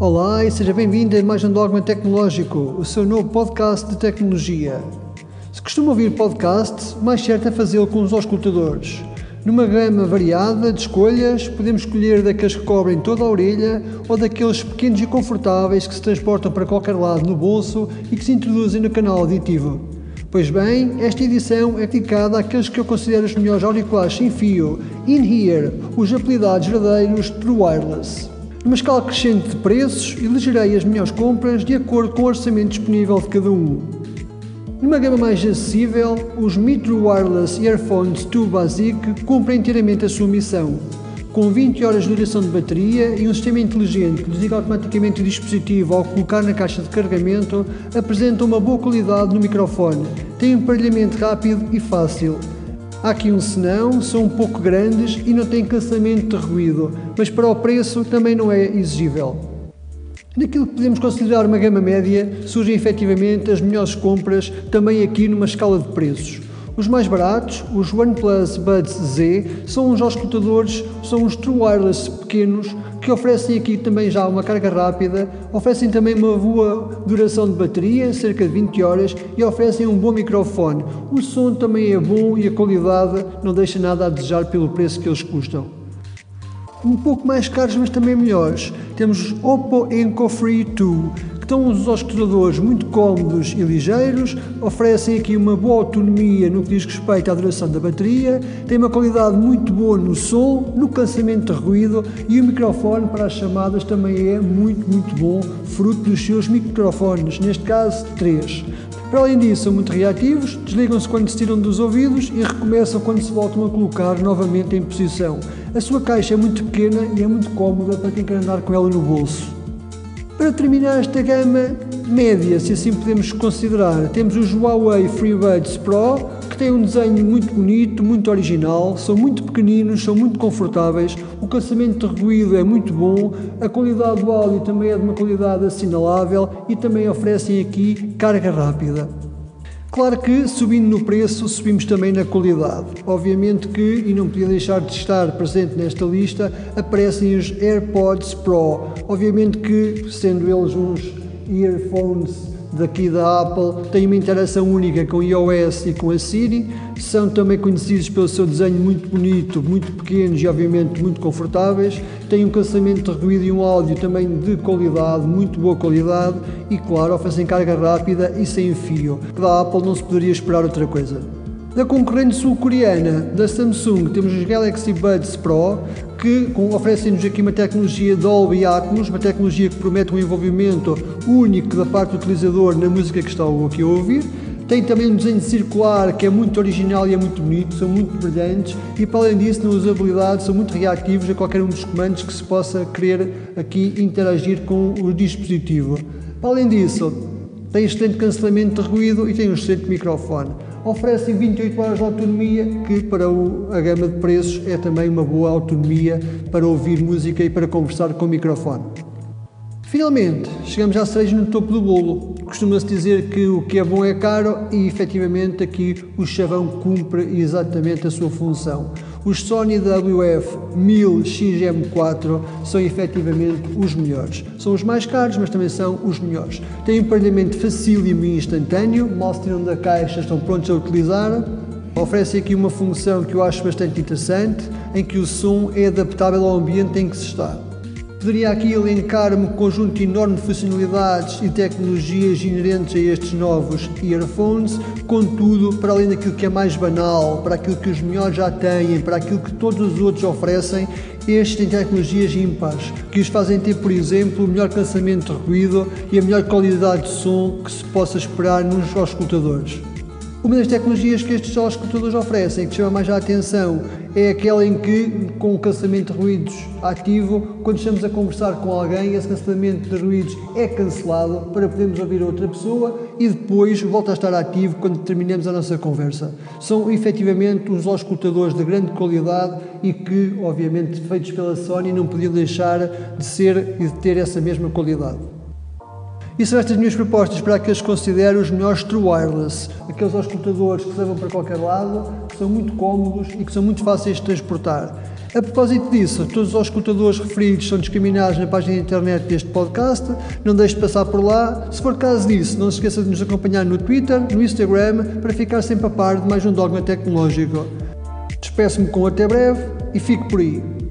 Olá e seja bem-vindo a mais um Dogma Tecnológico, o seu novo podcast de tecnologia. Se costuma ouvir podcast, mais certo é fazê-lo com os auscultadores. Numa gama variada de escolhas, podemos escolher daqueles que cobrem toda a orelha ou daqueles pequenos e confortáveis que se transportam para qualquer lado no bolso e que se introduzem no canal auditivo. Pois bem, esta edição é dedicada àqueles que eu considero os melhores auriculares sem fio, in-ear, os apelidados verdadeiros True Wireless. Numa escala crescente de preços, elegerei as melhores compras de acordo com o orçamento disponível de cada um. Numa gama mais acessível, os Mitro Wireless Earphones 2 Basic cumprem inteiramente a sua missão com 20 horas de duração de bateria e um sistema inteligente que desliga automaticamente o dispositivo ao colocar na caixa de carregamento, apresenta uma boa qualidade no microfone, tem um emparelhamento rápido e fácil. Há aqui um senão, são um pouco grandes e não têm cancelamento de ruído, mas para o preço também não é exigível. Naquilo que podemos considerar uma gama média, surgem efetivamente as melhores compras, também aqui numa escala de preços. Os mais baratos, os OnePlus Buds Z, são uns auscultadores, são uns True Wireless pequenos que oferecem aqui também já uma carga rápida, oferecem também uma boa duração de bateria, cerca de 20 horas, e oferecem um bom microfone. O som também é bom e a qualidade não deixa nada a desejar pelo preço que eles custam. Um pouco mais caros, mas também melhores. Temos os Oppo Enco Free 2, Estão os auscultadores muito cómodos e ligeiros, oferecem aqui uma boa autonomia no que diz respeito à duração da bateria, têm uma qualidade muito boa no som, no cancelamento de ruído e o microfone para as chamadas também é muito, muito bom, fruto dos seus microfones, neste caso três. Para além disso, são muito reativos, desligam-se quando se tiram dos ouvidos e recomeçam quando se voltam a colocar novamente em posição. A sua caixa é muito pequena e é muito cómoda para quem quer andar com ela no bolso. Para terminar esta gama média, se assim podemos considerar, temos os Huawei FreeBuds Pro, que têm um desenho muito bonito, muito original, são muito pequeninos, são muito confortáveis, o cancelamento de ruído é muito bom, a qualidade do áudio também é de uma qualidade assinalável e também oferecem aqui carga rápida. Claro que subindo no preço, subimos também na qualidade. Obviamente que, e não podia deixar de estar presente nesta lista, aparecem os AirPods Pro. Obviamente que, sendo eles uns earphones daqui da Apple têm uma interação única com o iOS e com a Siri, são também conhecidos pelo seu desenho muito bonito, muito pequenos e obviamente muito confortáveis, têm um cancelamento de ruído e um áudio também de qualidade, muito boa qualidade e claro, oferecem carga rápida e sem fio, da Apple não se poderia esperar outra coisa. Da concorrente sul-coreana da Samsung temos os Galaxy Buds Pro, que oferecem-nos aqui uma tecnologia Dolby Atmos, uma tecnologia que promete um envolvimento único da parte do utilizador na música que está aqui a ouvir. Tem também um desenho circular que é muito original e é muito bonito, são muito brilhantes e para além disso na usabilidade são muito reativos a qualquer um dos comandos que se possa querer aqui interagir com o dispositivo. Para além disso, tem excelente cancelamento de ruído e tem um excelente microfone oferecem 28 horas de autonomia, que para a gama de preços é também uma boa autonomia para ouvir música e para conversar com o microfone. Finalmente, chegamos à cereja no topo do bolo. Costuma-se dizer que o que é bom é caro e efetivamente aqui o chavão cumpre exatamente a sua função. Os Sony WF-1000XM4 são efetivamente os melhores. São os mais caros, mas também são os melhores. Têm um emparelhamento facílimo e instantâneo, mal se tiram da caixa, estão prontos a utilizar. Oferecem aqui uma função que eu acho bastante interessante, em que o som é adaptável ao ambiente em que se está. Poderia aqui elencar um conjunto enorme de funcionalidades e tecnologias inerentes a estes novos earphones, contudo, para além daquilo que é mais banal, para aquilo que os melhores já têm, para aquilo que todos os outros oferecem, estes têm tecnologias ímpares, que os fazem ter, por exemplo, o melhor cancelamento de ruído e a melhor qualidade de som que se possa esperar nos auscultadores. Uma das tecnologias que estes escutadores oferecem, que chama mais a atenção, é aquela em que, com o cancelamento de ruídos ativo, quando estamos a conversar com alguém, esse cancelamento de ruídos é cancelado para podermos ouvir outra pessoa e depois volta a estar ativo quando terminamos a nossa conversa. São efetivamente uns escutadores de grande qualidade e que, obviamente, feitos pela Sony, não podiam deixar de ser e de ter essa mesma qualidade. E são estas minhas propostas para aqueles que considero os melhores True Wireless, aqueles auscultadores que levam para qualquer lado, que são muito cómodos e que são muito fáceis de transportar. A propósito disso, todos os escutadores referidos são discriminados na página de internet deste podcast. Não deixe de passar por lá. Se for caso disso, não se esqueça de nos acompanhar no Twitter, no Instagram, para ficar sempre a par de mais um dogma tecnológico. Despeço-me com até breve e fico por aí.